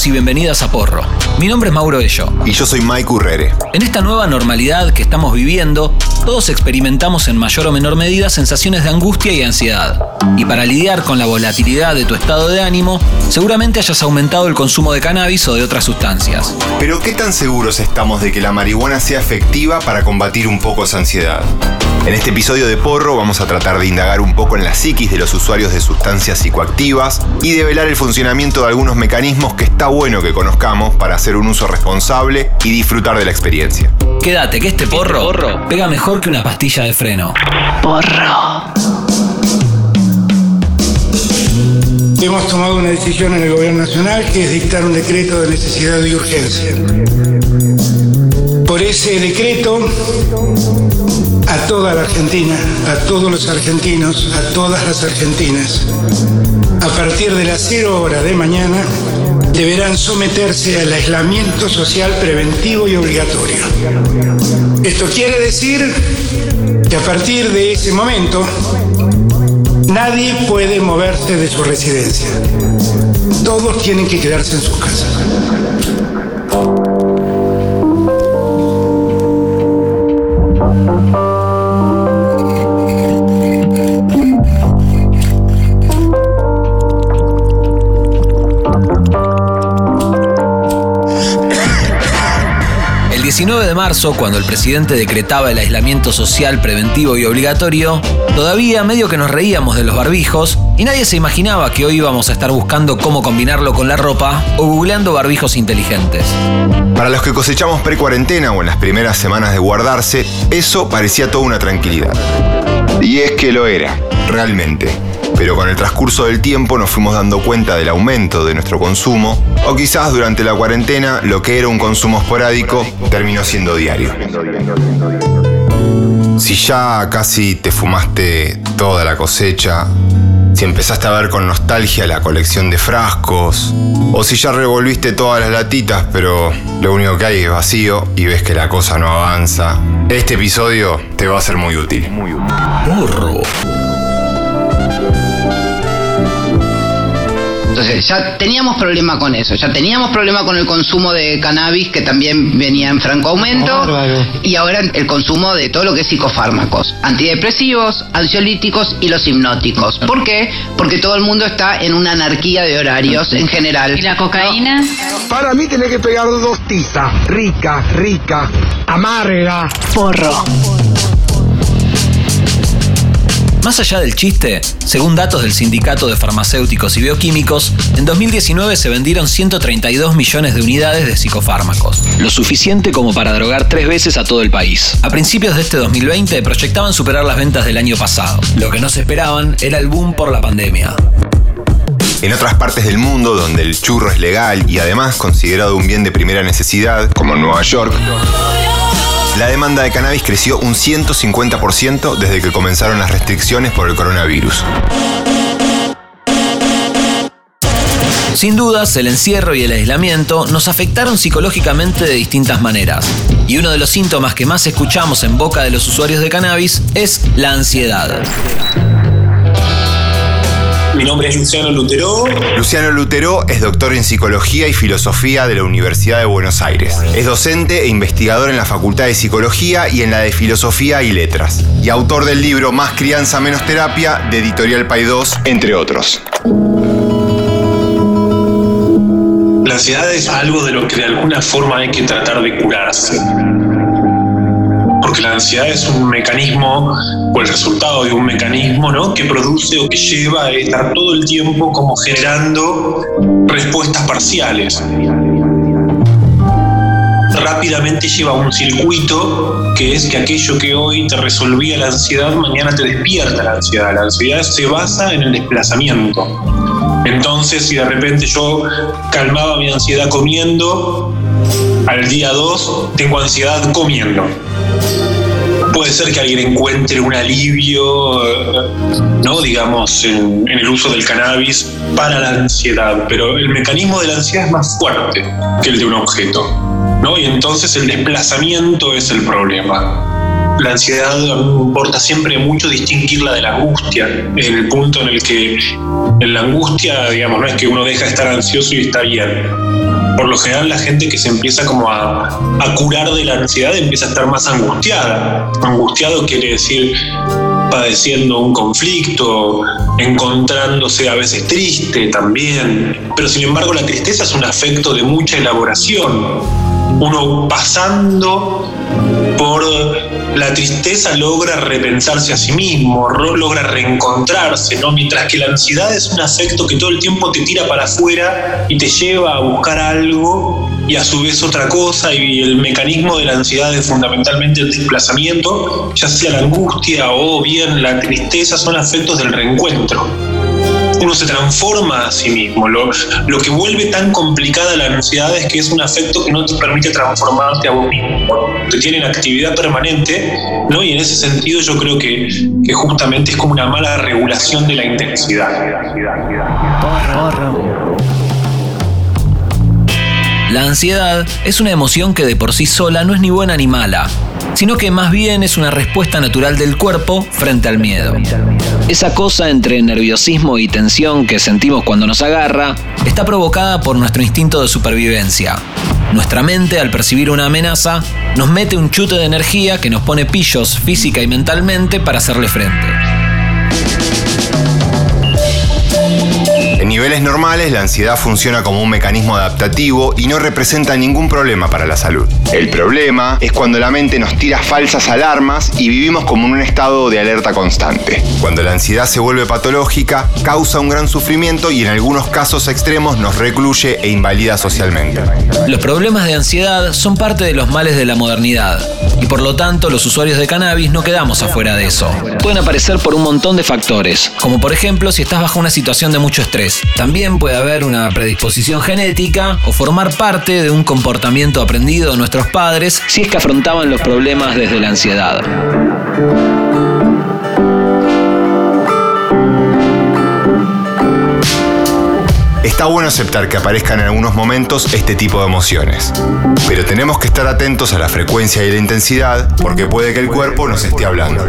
Bienvenidos y bienvenidas a Porro. Mi nombre es Mauro Ello. Y yo soy Mike Urrere. En esta nueva normalidad que estamos viviendo, todos experimentamos en mayor o menor medida sensaciones de angustia y ansiedad. Y para lidiar con la volatilidad de tu estado de ánimo, seguramente hayas aumentado el consumo de cannabis o de otras sustancias. Pero ¿qué tan seguros estamos de que la marihuana sea efectiva para combatir un poco esa ansiedad? En este episodio de Porro vamos a tratar de indagar un poco en la psiquis de los usuarios de sustancias psicoactivas y develar el funcionamiento de algunos mecanismos que está bueno que conozcamos para hacer un uso responsable y disfrutar de la experiencia. Quédate, que este porro, porro pega mejor que una pastilla de freno. Porro. Hemos tomado una decisión en el gobierno nacional que es dictar un decreto de necesidad y urgencia. Por ese decreto, a toda la Argentina, a todos los argentinos, a todas las argentinas, a partir de las 0 horas de mañana, deberán someterse al aislamiento social preventivo y obligatorio. Esto quiere decir que a partir de ese momento, nadie puede moverse de su residencia. Todos tienen que quedarse en sus casas. 19 de marzo, cuando el presidente decretaba el aislamiento social preventivo y obligatorio, todavía medio que nos reíamos de los barbijos y nadie se imaginaba que hoy íbamos a estar buscando cómo combinarlo con la ropa o googleando barbijos inteligentes. Para los que cosechamos pre-cuarentena o en las primeras semanas de guardarse, eso parecía toda una tranquilidad. Y es que lo era, realmente. Pero con el transcurso del tiempo nos fuimos dando cuenta del aumento de nuestro consumo, o quizás durante la cuarentena lo que era un consumo esporádico terminó siendo diario. Si ya casi te fumaste toda la cosecha, si empezaste a ver con nostalgia la colección de frascos, o si ya revolviste todas las latitas, pero lo único que hay es vacío y ves que la cosa no avanza, este episodio te va a ser muy útil. Porro. Entonces ya teníamos problema con eso, ya teníamos problema con el consumo de cannabis que también venía en franco aumento y ahora el consumo de todo lo que es psicofármacos, antidepresivos, ansiolíticos y los hipnóticos. ¿Por qué? Porque todo el mundo está en una anarquía de horarios en general. ¿Y la cocaína? Para mí tenés que pegar dos tizas, rica, rica, amarga. Porro. Más allá del chiste, según datos del Sindicato de Farmacéuticos y Bioquímicos, en 2019 se vendieron 132 millones de unidades de psicofármacos, lo suficiente como para drogar tres veces a todo el país. A principios de este 2020 proyectaban superar las ventas del año pasado. Lo que no se esperaban era el boom por la pandemia. En otras partes del mundo, donde el churro es legal y además considerado un bien de primera necesidad, como Nueva York, la demanda de cannabis creció un 150% desde que comenzaron las restricciones por el coronavirus. Sin dudas, el encierro y el aislamiento nos afectaron psicológicamente de distintas maneras. Y uno de los síntomas que más escuchamos en boca de los usuarios de cannabis es la ansiedad. Mi nombre es Luciano Lutero. Luciano Lutero es doctor en Psicología y Filosofía de la Universidad de Buenos Aires. Es docente e investigador en la Facultad de Psicología y en la de Filosofía y Letras. Y autor del libro Más crianza, menos terapia de Editorial Paidós, entre otros. La ansiedad es algo de lo que de alguna forma hay que tratar de curarse. Porque la ansiedad es un mecanismo, o el resultado de un mecanismo, ¿no? Que produce o que lleva a estar todo el tiempo como generando respuestas parciales. Rápidamente lleva a un circuito que es que aquello que hoy te resolvía la ansiedad, mañana te despierta la ansiedad. La ansiedad se basa en el desplazamiento. Entonces, si de repente yo calmaba mi ansiedad comiendo, al día 2 tengo ansiedad comiendo. Puede ser que alguien encuentre un alivio, eh, ¿no? digamos, en, el uso del cannabis para la ansiedad, pero el mecanismo de la ansiedad es más fuerte que el de un objeto. ¿no? Y entonces el desplazamiento es el problema. la ansiedad importa siempre mucho distinguirla de la angustia, en el punto en el que en la angustia, digamos, no es que uno deja de estar ansioso y está bien. Por lo general la gente que se empieza como a, a curar de la ansiedad empieza a estar más angustiada. Angustiado quiere decir padeciendo un conflicto, encontrándose a veces triste también. Pero sin embargo la tristeza es un afecto de mucha elaboración uno pasando por la tristeza logra repensarse a sí mismo, logra reencontrarse, ¿no? Mientras que la ansiedad es un afecto que todo el tiempo te tira para afuera y te lleva a buscar algo y a su vez otra cosa y el mecanismo de la ansiedad es fundamentalmente el desplazamiento, ya sea la angustia o bien la tristeza, son afectos del reencuentro uno se transforma a sí mismo. Lo, lo que vuelve tan complicada la ansiedad es que es un afecto que no te permite transformarte a vos mismo. Te tiene en actividad permanente, ¿no? Y en ese sentido yo creo que, que justamente es como una mala regulación de la intensidad. La ansiedad es una emoción que de por sí sola no es ni buena ni mala, sino que más bien es una respuesta natural del cuerpo frente al miedo. Esa cosa entre nerviosismo y tensión que sentimos cuando nos agarra está provocada por nuestro instinto de supervivencia. Nuestra mente, al percibir una amenaza, nos mete un chute de energía que nos pone pillos física y mentalmente para hacerle frente. Niveles normales, la ansiedad funciona como un mecanismo adaptativo y no representa ningún problema para la salud. El problema es cuando la mente nos tira falsas alarmas y vivimos como en un estado de alerta constante. Cuando la ansiedad se vuelve patológica, causa un gran sufrimiento y en algunos casos extremos nos recluye e invalida socialmente. Los problemas de ansiedad son parte de los males de la modernidad y por lo tanto los usuarios de cannabis no quedamos afuera de eso. Pueden aparecer por un montón de factores, como por ejemplo si estás bajo una situación de mucho estrés, también puede haber una predisposición genética o formar parte de un comportamiento aprendido de nuestros padres si es que afrontaban los problemas desde la ansiedad. Está bueno aceptar que aparezcan en algunos momentos este tipo de emociones, pero tenemos que estar atentos a la frecuencia y la intensidad porque puede que el cuerpo nos esté hablando.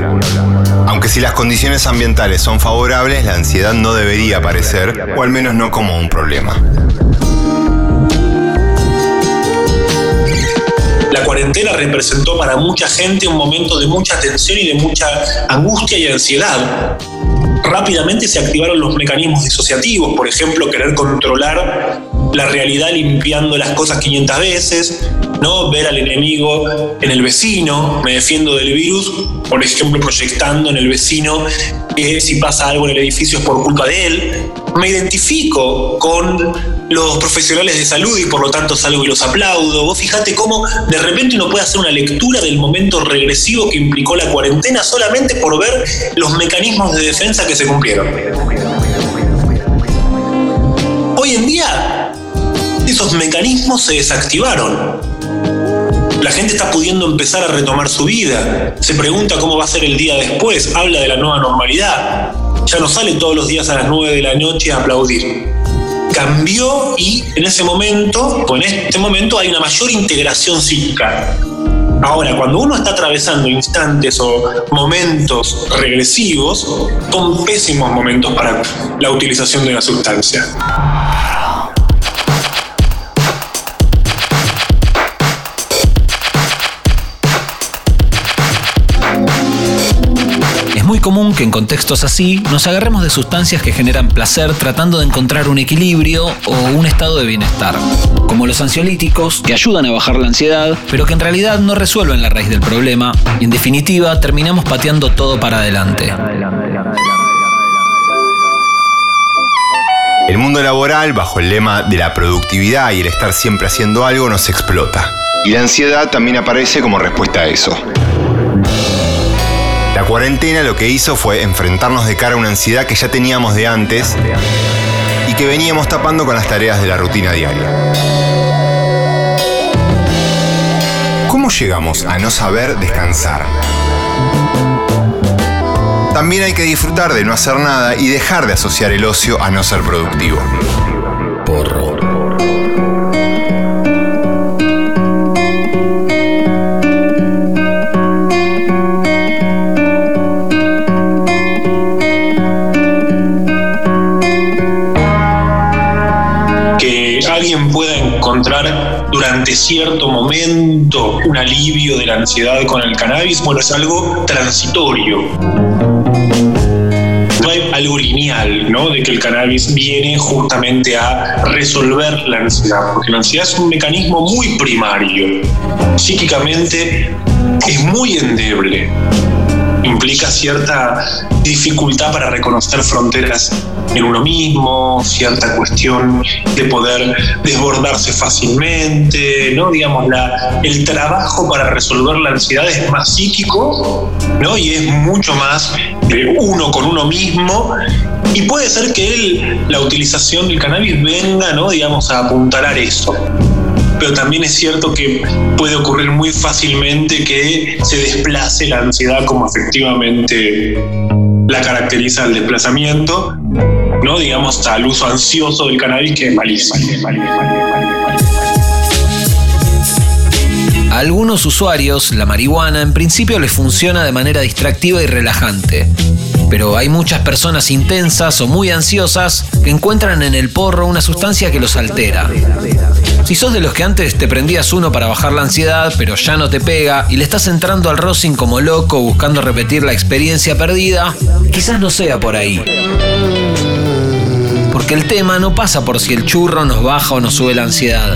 Aunque si las condiciones ambientales son favorables, la ansiedad no debería aparecer, o al menos no como un problema. La cuarentena representó para mucha gente un momento de mucha tensión y de mucha angustia y ansiedad rápidamente se activaron los mecanismos disociativos, por ejemplo, querer controlar la realidad limpiando las cosas 500 veces, ¿no? ver al enemigo en el vecino, me defiendo del virus, por ejemplo, proyectando en el vecino que si pasa algo en el edificio es por culpa de él. Me identifico con los profesionales de salud y por lo tanto salgo y los aplaudo. Vos fíjate cómo de repente uno puede hacer una lectura del momento regresivo que implicó la cuarentena solamente por ver los mecanismos de defensa que se cumplieron. Hoy en día, esos mecanismos se desactivaron. La gente está pudiendo empezar a retomar su vida. Se pregunta cómo va a ser el día después. Habla de la nueva normalidad. Ya no sale todos los días a las 9 de la noche a aplaudir. Cambió y en ese momento, o en este momento, hay una mayor integración psíquica. Ahora, cuando uno está atravesando instantes o momentos regresivos, son pésimos momentos para la utilización de la sustancia. Muy común que en contextos así nos agarremos de sustancias que generan placer tratando de encontrar un equilibrio o un estado de bienestar, como los ansiolíticos, que ayudan a bajar la ansiedad, pero que en realidad no resuelven la raíz del problema y en definitiva terminamos pateando todo para adelante. El mundo laboral, bajo el lema de la productividad y el estar siempre haciendo algo, nos explota. Y la ansiedad también aparece como respuesta a eso. La cuarentena lo que hizo fue enfrentarnos de cara a una ansiedad que ya teníamos de antes y que veníamos tapando con las tareas de la rutina diaria. ¿Cómo llegamos a no saber descansar? También hay que disfrutar de no hacer nada y dejar de asociar el ocio a no ser productivo. Cierto momento un alivio de la ansiedad con el cannabis, bueno, es algo transitorio. No hay algo lineal, ¿no? De que el cannabis viene justamente a resolver la ansiedad, porque la ansiedad es un mecanismo muy primario. Psíquicamente es muy endeble implica cierta dificultad para reconocer fronteras en uno mismo, cierta cuestión de poder desbordarse fácilmente, ¿no? Digamos, la, el trabajo para resolver la ansiedad es más psíquico, ¿no? Y es mucho más de uno con uno mismo. Y puede ser que la utilización del cannabis venga, ¿no? Digamos, a apuntalar eso pero también es cierto que puede ocurrir muy fácilmente que se desplace la ansiedad como efectivamente la caracteriza el desplazamiento, ¿no? Digamos, al uso ansioso del cannabis que es malísimo. A algunos usuarios, la marihuana en principio les funciona de manera distractiva y relajante. Pero hay muchas personas intensas o muy ansiosas que encuentran en el porro una sustancia que los altera. Si sos de los que antes te prendías uno para bajar la ansiedad, pero ya no te pega y le estás entrando al rosin como loco buscando repetir la experiencia perdida, quizás no sea por ahí. Porque el tema no pasa por si el churro nos baja o nos sube la ansiedad.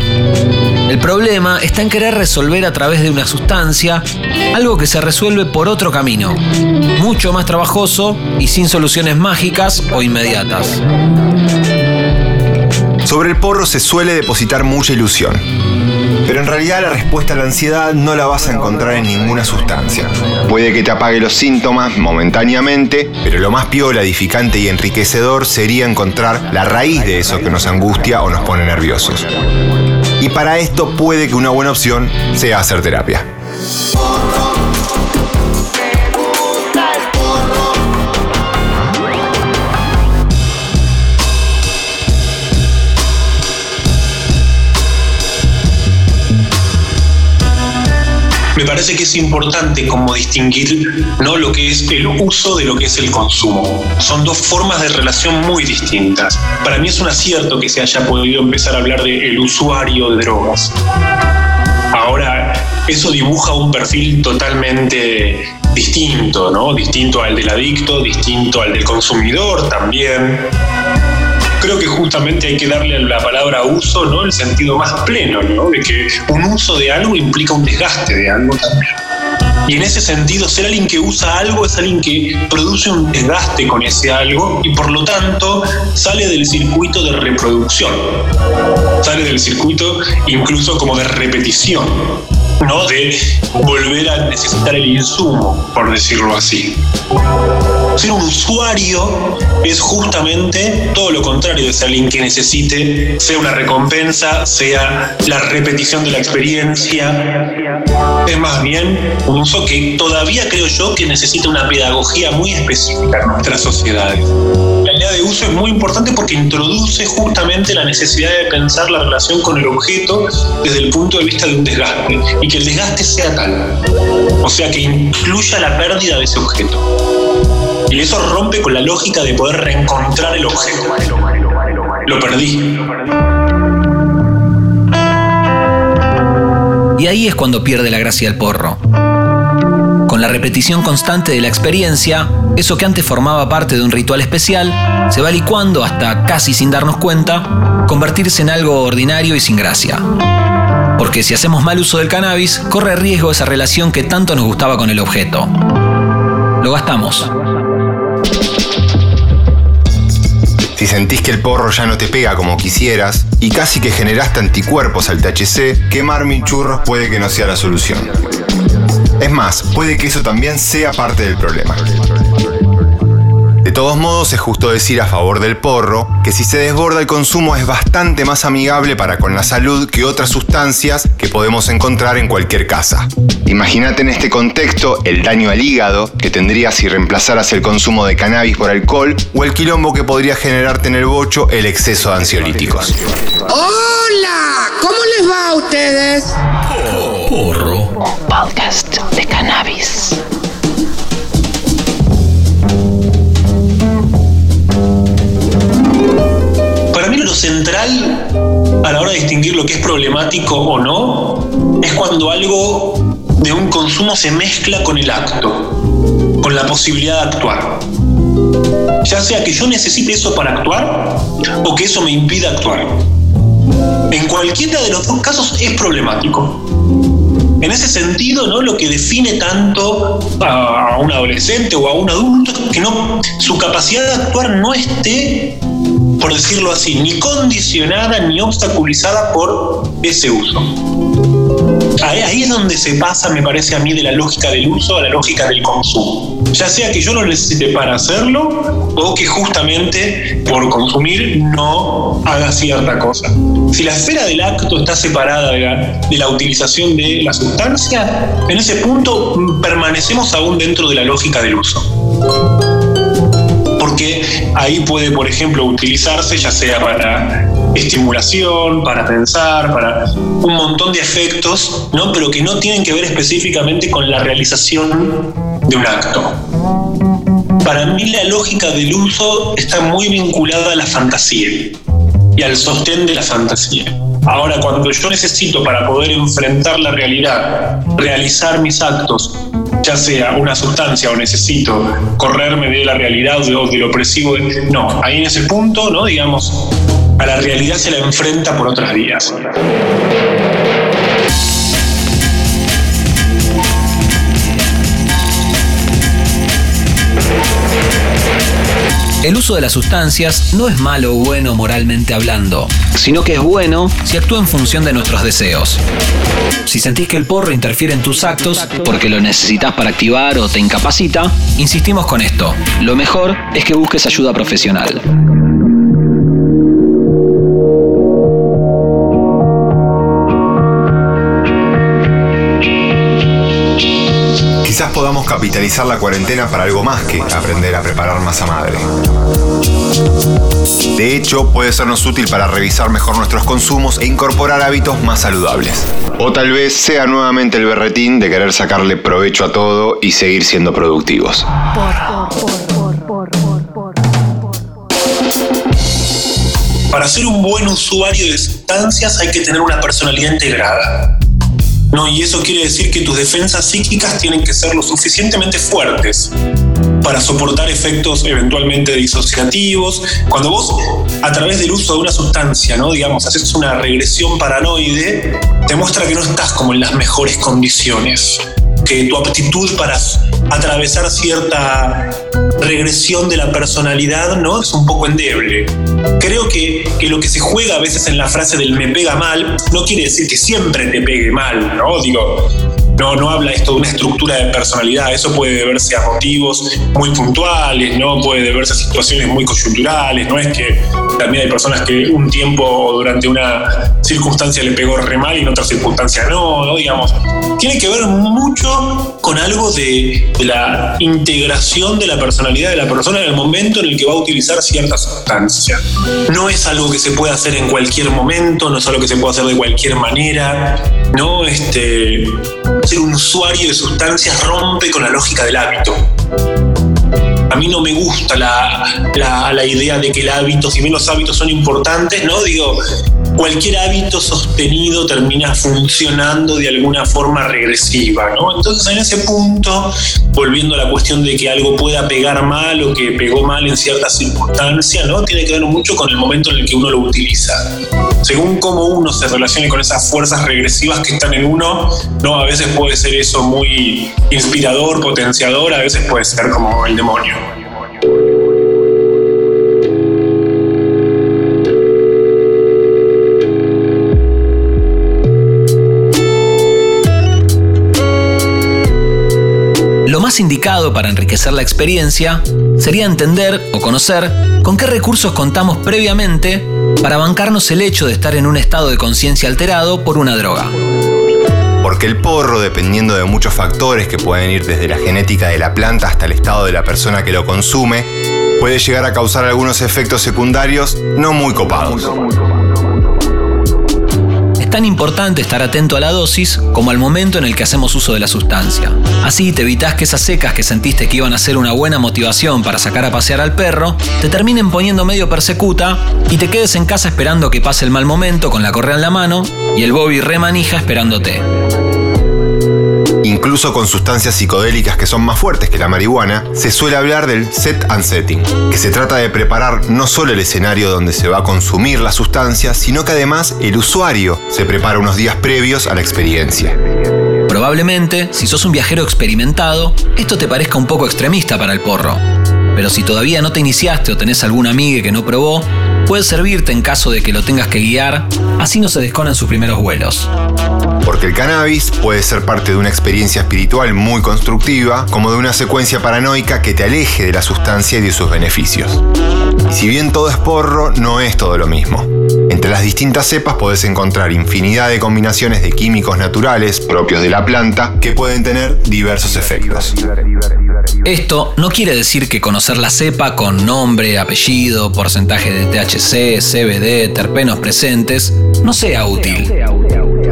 El problema está en querer resolver a través de una sustancia algo que se resuelve por otro camino, mucho más trabajoso y sin soluciones mágicas o inmediatas. Sobre el porro se suele depositar mucha ilusión. Pero en realidad la respuesta a la ansiedad no la vas a encontrar en ninguna sustancia. Puede que te apague los síntomas momentáneamente, pero lo más piola, edificante y enriquecedor sería encontrar la raíz de eso que nos angustia o nos pone nerviosos. Y para esto puede que una buena opción sea hacer terapia. Me parece que es importante como distinguir no lo que es el uso de lo que es el consumo. Son dos formas de relación muy distintas. Para mí es un acierto que se haya podido empezar a hablar del el usuario de drogas. Ahora, eso dibuja un perfil totalmente distinto, ¿no? Distinto al del adicto, distinto al del consumidor también creo que justamente hay que darle a la palabra uso ¿no? el sentido más pleno, ¿no? de que un uso de algo implica un desgaste de algo también. Y en ese sentido, ser alguien que usa algo es alguien que produce un desgaste con ese algo y por lo tanto sale del circuito de reproducción, sale del circuito incluso como de repetición. ¿No? de volver a necesitar el insumo, por decirlo así. Ser un usuario es justamente todo lo contrario de ser alguien que necesite, sea una recompensa, sea la repetición de la experiencia. Es más bien un uso que todavía creo yo que necesita una pedagogía muy específica en nuestras sociedades idea de uso es muy importante porque introduce justamente la necesidad de pensar la relación con el objeto desde el punto de vista de un desgaste y que el desgaste sea tal, o sea, que incluya la pérdida de ese objeto. Y eso rompe con la lógica de poder reencontrar el objeto. Lo perdí. Y ahí es cuando pierde la gracia el porro. Con la repetición constante de la experiencia, eso que antes formaba parte de un ritual especial se va licuando hasta, casi sin darnos cuenta, convertirse en algo ordinario y sin gracia. Porque si hacemos mal uso del cannabis, corre riesgo esa relación que tanto nos gustaba con el objeto. Lo gastamos. Si sentís que el porro ya no te pega como quisieras y casi que generaste anticuerpos al THC, quemar mil churros puede que no sea la solución. Es más, puede que eso también sea parte del problema. De todos modos, es justo decir a favor del porro que si se desborda el consumo es bastante más amigable para con la salud que otras sustancias que podemos encontrar en cualquier casa. Imagínate en este contexto el daño al hígado que tendrías si reemplazaras el consumo de cannabis por alcohol o el quilombo que podría generarte en el bocho el exceso de ansiolíticos. ¡Hola! ¿Cómo les va a ustedes? Porro. Podcast de cannabis. Lo central a la hora de distinguir lo que es problemático o no es cuando algo de un consumo se mezcla con el acto, con la posibilidad de actuar. Ya sea que yo necesite eso para actuar o que eso me impida actuar. En cualquiera de los dos casos es problemático. En ese sentido, ¿no? lo que define tanto a un adolescente o a un adulto es que no, su capacidad de actuar no esté, por decirlo así, ni condicionada ni obstaculizada por ese uso. Ahí, es donde se pasa, me parece a mí, de la lógica del uso a la lógica del consumo. Ya sea que yo lo necesite para hacerlo o que justamente por consumir no haga cierta cosa. Si la esfera del acto está separada de la, de la utilización de la sustancia, en ese punto permanecemos aún dentro de la lógica del uso porque ahí puede, por ejemplo, utilizarse ya sea para estimulación, para pensar, para un montón de efectos, ¿no? pero que no tienen que ver específicamente con la realización de un acto. Para mí la lógica del uso está muy vinculada a la fantasía y al sostén de la fantasía. Ahora, cuando yo necesito para poder enfrentar la realidad, realizar mis actos, ya sea una sustancia o necesito correrme de la realidad o de, lo opresivo, no, ahí en ese punto, ¿no? Digamos, a la realidad se la enfrenta por otras vías. El uso de las sustancias no es malo o bueno moralmente hablando, sino que es bueno si actúa en función de nuestros deseos. Si sentís que el porro interfiere en tus actos porque lo necesitas para activar o te incapacita, insistimos con esto. Lo mejor es que busques ayuda profesional. La cuarentena para algo más que aprender a preparar masa madre. De hecho, puede sernos útil para revisar mejor nuestros consumos e incorporar hábitos más saludables. O tal vez sea nuevamente el berretín de querer sacarle provecho a todo y seguir siendo productivos. Para ser un buen usuario de sustancias hay que tener una personalidad integrada. ¿No? Y eso quiere decir que tus defensas psíquicas tienen que ser lo suficientemente fuertes para soportar efectos eventualmente disociativos. Cuando vos, a través del uso de una sustancia, ¿no? digamos, haces una regresión paranoide, te muestra que no estás como en las mejores condiciones que tu aptitud para atravesar cierta regresión de la personalidad ¿no? es un poco endeble. Creo que, que, lo que se juega a veces en la frase del me pega mal no quiere decir que siempre te pegue mal, ¿no? Digo, no, no habla esto de una estructura de personalidad, eso puede deberse a motivos muy puntuales, ¿no? Puede deberse a situaciones muy coyunturales, no es que también hay personas que un tiempo durante una circunstancia le pegó re mal y en otra circunstancia no, ¿no? Digamos, tiene que ver mucho con algo de, de la integración de la personalidad de la persona en el momento en el que va a utilizar cierta sustancia. No es algo que se puede hacer en cualquier momento, no es algo que se puede hacer de cualquier manera, ¿no? Este, ser un usuario de sustancias rompe con la lógica del hábito. A mí no me gusta la, la, idea de que el hábito, si bien los hábitos son importantes, ¿no? Digo, cualquier hábito sostenido termina funcionando de alguna forma regresiva, ¿no? Entonces en ese punto, volviendo a la cuestión de que algo pueda pegar mal o que pegó mal en ciertas circunstancias, ¿no? Tiene que ver mucho con el momento en el que uno lo utiliza. Según cómo uno se relacione con esas fuerzas regresivas que están en uno, ¿no? A veces puede ser eso muy inspirador, potenciador, a veces puede ser como el demonio. Más indicado para enriquecer la experiencia sería entender o conocer con qué recursos contamos previamente para bancarnos el hecho de estar en un estado de conciencia alterado por una droga. Porque el porro, dependiendo de muchos factores que pueden ir desde la genética de la planta hasta el estado de la persona que lo consume, puede llegar a causar algunos efectos secundarios no muy copados tan importante estar atento a la dosis como al momento en el que hacemos uso de la sustancia. Así te evitas que esas secas que sentiste que iban a ser una buena motivación para sacar a pasear al perro, te terminen poniendo medio persecuta y te quedes en casa esperando que pase el mal momento con la correa en la mano y el Bobby remanija esperándote. Incluso con sustancias psicodélicas que son más fuertes que la marihuana, se suele hablar del set and setting, que se trata de preparar no solo el escenario donde se va a consumir la sustancia, sino que además el usuario se prepara unos días previos a la experiencia. Probablemente, si sos un viajero experimentado, esto te parezca un poco extremista para el porro. Pero si todavía no te iniciaste o tenés alguna amiga que no probó, puede servirte en caso de que lo tengas que guiar, así no se desconan sus primeros vuelos. Porque el cannabis puede ser parte de una experiencia espiritual muy constructiva, como de una secuencia paranoica que te aleje de la sustancia y de sus beneficios. Y si bien todo es porro, no es todo lo mismo. Entre las distintas cepas podés encontrar infinidad de combinaciones de químicos naturales propios de la planta que pueden tener diversos efectos. Esto no quiere decir que conocer la cepa con nombre, apellido, porcentaje de THC, CBD, terpenos presentes no sea útil.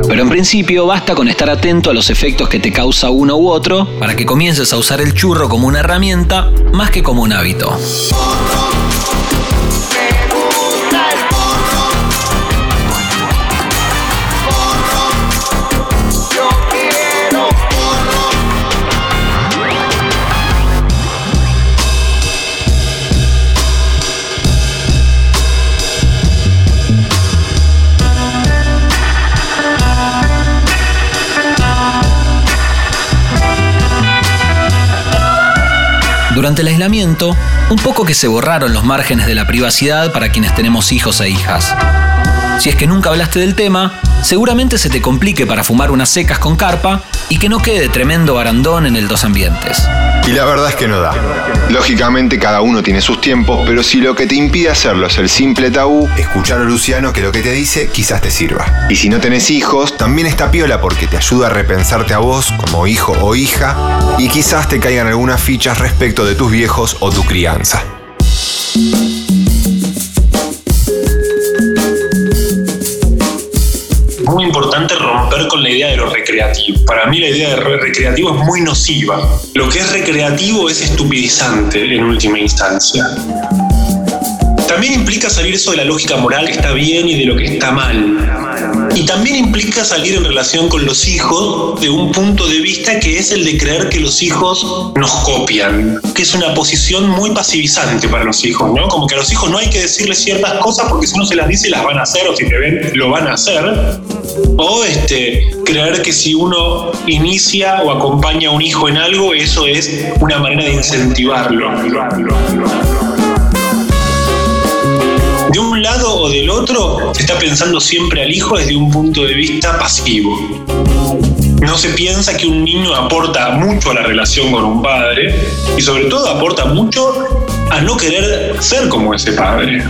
Pero en principio basta con estar atento a los efectos que te causa uno u otro para que comiences a usar el churro como una herramienta más que como un hábito. Durante el aislamiento, un poco que se borraron los márgenes de la privacidad para quienes tenemos hijos e hijas. Si es que nunca hablaste del tema, seguramente se te complique para fumar unas secas con carpa y que no quede tremendo barandón en el dos ambientes. Y la verdad es que no da. Lógicamente cada uno tiene sus tiempos, pero si lo que te impide hacerlo es el simple tabú, escuchar a Luciano que lo que te dice quizás te sirva. Y si no tenés hijos, también está piola porque te ayuda a repensarte a vos como hijo o hija y quizás te caigan algunas fichas respecto de tus viejos o tu crianza. Muy importante romper con la idea de lo recreativo. Para mí la idea de re- recreativo es muy nociva. Lo que es recreativo es estupidizante en última instancia. También implica salir eso de la lógica moral que está bien y de lo que está mal. Y también implica salir en relación con los hijos de un punto de vista que es el de creer que los hijos nos copian, que es una posición muy pasivizante para los hijos, ¿no? Como que a los hijos no hay que decirles ciertas cosas porque si uno se las dice las van a hacer o si te ven lo van a hacer. O este, creer que si uno inicia o acompaña a un hijo en algo, eso es una manera de incentivarlo. De un lado o del otro, se está pensando siempre al hijo desde un punto de vista pasivo. No se piensa que un niño aporta mucho a la relación con un padre y sobre todo aporta mucho a no querer ser como ese padre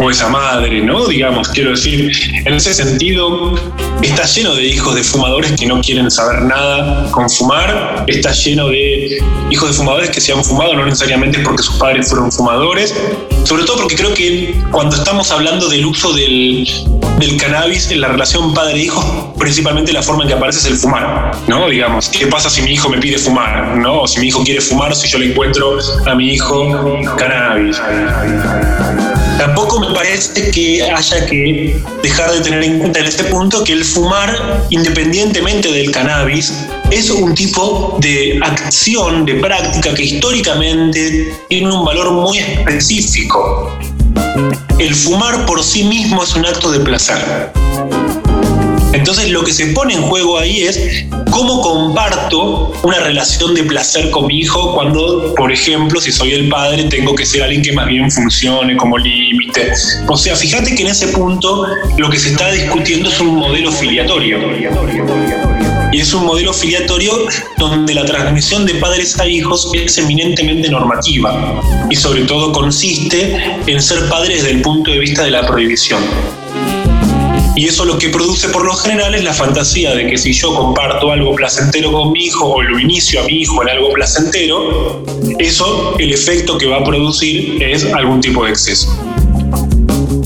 o esa madre, ¿no? Digamos, quiero decir, en ese sentido, está lleno de hijos de fumadores que no quieren saber nada con fumar, está lleno de hijos de fumadores que se han fumado no necesariamente porque sus padres fueron fumadores, sobre todo porque creo que cuando estamos hablando del uso del, del cannabis en la relación padre-hijo, principalmente la forma en que aparece es el fumar, ¿no? Digamos, ¿qué pasa si mi hijo me pide fumar, ¿no? O si mi hijo quiere fumar, si yo le encuentro a mi hijo cannabis. Tampoco me parece que haya que dejar de tener en cuenta en este punto que el fumar, independientemente del cannabis, es un tipo de acción, de práctica que históricamente tiene un valor muy específico. El fumar por sí mismo es un acto de placer. Entonces lo que se pone en juego ahí es cómo comparto una relación de placer con mi hijo cuando, por ejemplo, si soy el padre, tengo que ser alguien que más bien funcione como límite. O sea, fíjate que en ese punto lo que se está discutiendo es un modelo filiatorio. Y es un modelo filiatorio donde la transmisión de padres a hijos es eminentemente normativa y sobre todo consiste en ser padres desde el punto de vista de la prohibición. Y eso lo que produce por lo general es la fantasía de que si yo comparto algo placentero con mi hijo o lo inicio a mi hijo en algo placentero, eso el efecto que va a producir es algún tipo de exceso.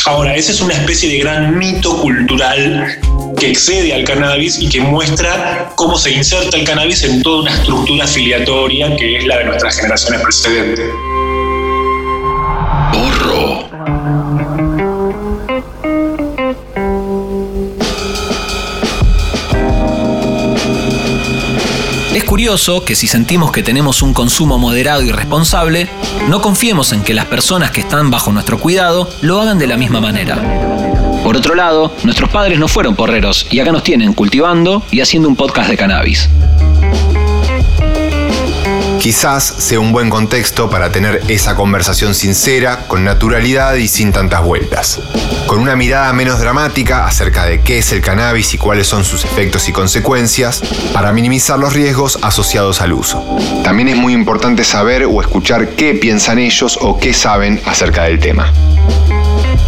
Ahora, esa es una especie de gran mito cultural que excede al cannabis y que muestra cómo se inserta el cannabis en toda una estructura afiliatoria que es la de nuestras generaciones precedentes. Porro. Curioso que si sentimos que tenemos un consumo moderado y responsable, no confiemos en que las personas que están bajo nuestro cuidado lo hagan de la misma manera. Por otro lado, nuestros padres no fueron porreros y acá nos tienen cultivando y haciendo un podcast de cannabis. Quizás sea un buen contexto para tener esa conversación sincera, con naturalidad y sin tantas vueltas. Con una mirada menos dramática acerca de qué es el cannabis y cuáles son sus efectos y consecuencias, para minimizar los riesgos asociados al uso. También es muy importante saber o escuchar qué piensan ellos o qué saben acerca del tema.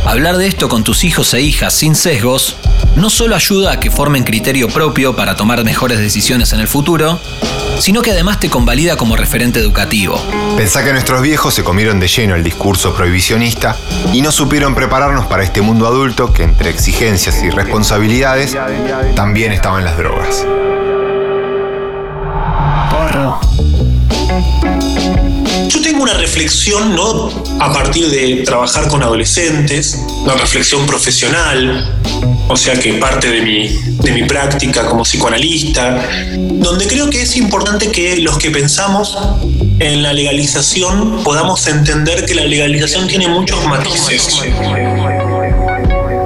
Hablar de esto con tus hijos e hijas sin sesgos no solo ayuda a que formen criterio propio para tomar mejores decisiones en el futuro, sino que además te convalida como referente educativo. Pensá que nuestros viejos se comieron de lleno el discurso prohibicionista y no supieron prepararnos para este mundo adulto que entre exigencias y responsabilidades también estaban las drogas. Porro. Yo tengo una reflexión, ¿no? A partir de trabajar con adolescentes, una reflexión profesional, o sea que parte de mi, de mi práctica como psicoanalista, donde creo que es importante que los que pensamos en la legalización podamos entender que la legalización tiene muchos matices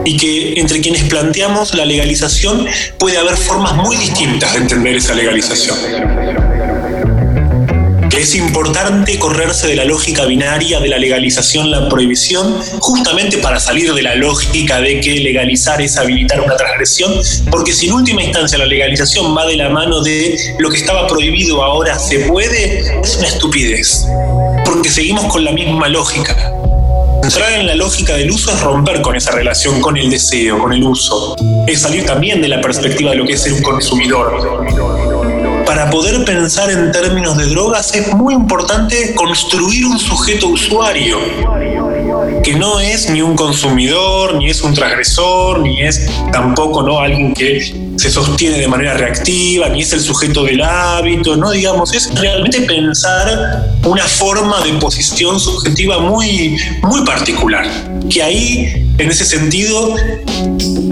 y que entre quienes planteamos la legalización puede haber formas muy distintas de entender esa legalización es importante correrse de la lógica binaria de la legalización, la prohibición, justamente para salir de la lógica de que legalizar es habilitar una transgresión, porque si en última instancia la legalización va de la mano de lo que estaba prohibido ahora se puede, es una estupidez, porque seguimos con la misma lógica. Entrar en la lógica del uso es romper con esa relación con el deseo, con el uso. Es salir también de la perspectiva de lo que es ser un consumidor para poder pensar en términos de drogas es muy importante construir un sujeto usuario, que no es ni un consumidor, ni es un transgresor, ni es tampoco ¿no? alguien que se sostiene de manera reactiva, ni es el sujeto del hábito, ¿no? Digamos, es realmente pensar una forma de posición subjetiva muy, muy particular. Que ahí, en ese sentido,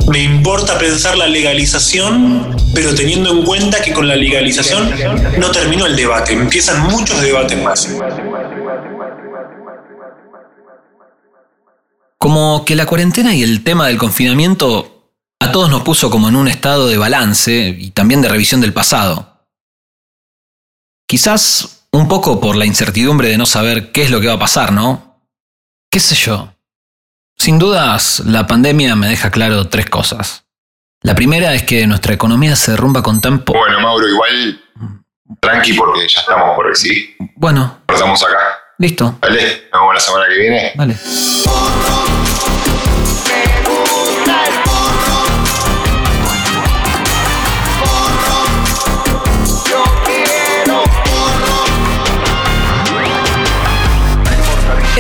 me importa pensar la legalización, pero teniendo en cuenta que con la legalización no terminó el debate, empiezan muchos debates más. Como que la cuarentena y el tema del confinamiento a todos nos puso como en un estado de balance y también de revisión del pasado. Quizás un poco por la incertidumbre de no saber qué es lo que va a pasar, ¿no? ¿Qué sé yo? Sin dudas, la pandemia me deja claro tres cosas. La primera es que nuestra economía se derrumba con tan poco. Bueno, Mauro, igual tranqui porque ya estamos por decir. Bueno, Cortamos acá. listo. Vale, nos vemos la semana que viene. Vale.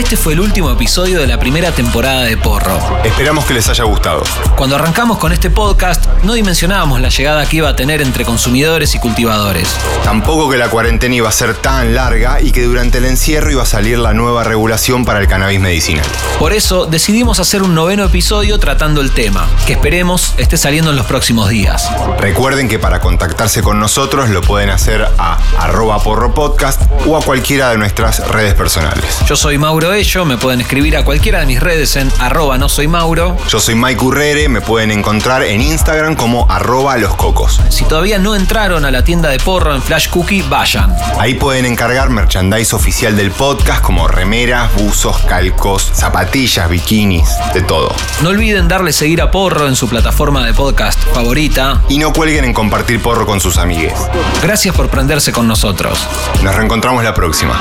Este fue el último episodio de la primera temporada de Porro. Esperamos que les haya gustado. Cuando arrancamos con este podcast, no dimensionábamos la llegada que iba a tener entre consumidores y cultivadores. Tampoco que la cuarentena iba a ser tan larga y que durante el encierro iba a salir la nueva regulación para el cannabis medicinal. Por eso decidimos hacer un noveno episodio tratando el tema, que esperemos esté saliendo en los próximos días. Recuerden que para contactarse con nosotros lo pueden hacer a arroba porro podcast o a cualquiera de nuestras redes personales. Yo soy Mauro Me pueden escribir a cualquiera de mis redes en arroba no soy Mauro. Yo soy Mike Urrere, me pueden encontrar en Instagram como arroba los cocos. Si todavía no entraron a la tienda de porro en Flash Cookie, vayan. Ahí pueden encargar merchandise oficial del podcast como remeras, buzos, calcos, zapatillas, bikinis, de todo. No olviden darle seguir a Porro en su plataforma de podcast favorita. Y no cuelguen en compartir porro con sus amigues. Gracias por prenderse con nosotros. Nos reencontramos la próxima.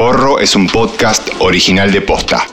Porro es un podcast original de Posta.